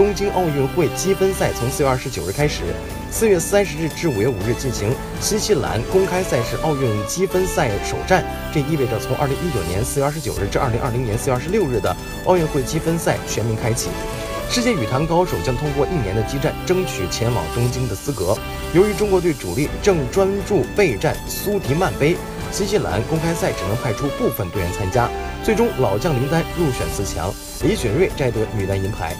东京奥运会积分赛从四月二十九日开始，四月三十日至五月五日进行。新西兰公开赛是奥运积分赛首战，这意味着从二零一九年四月二十九日至二零二零年四月二十六日的奥运会积分赛全面开启。世界羽坛高手将通过一年的激战，争取前往东京的资格。由于中国队主力正专注备战苏迪曼杯，新西兰公开赛只能派出部分队员参加。最终，老将林丹入选四强，李雪芮摘得女单银牌。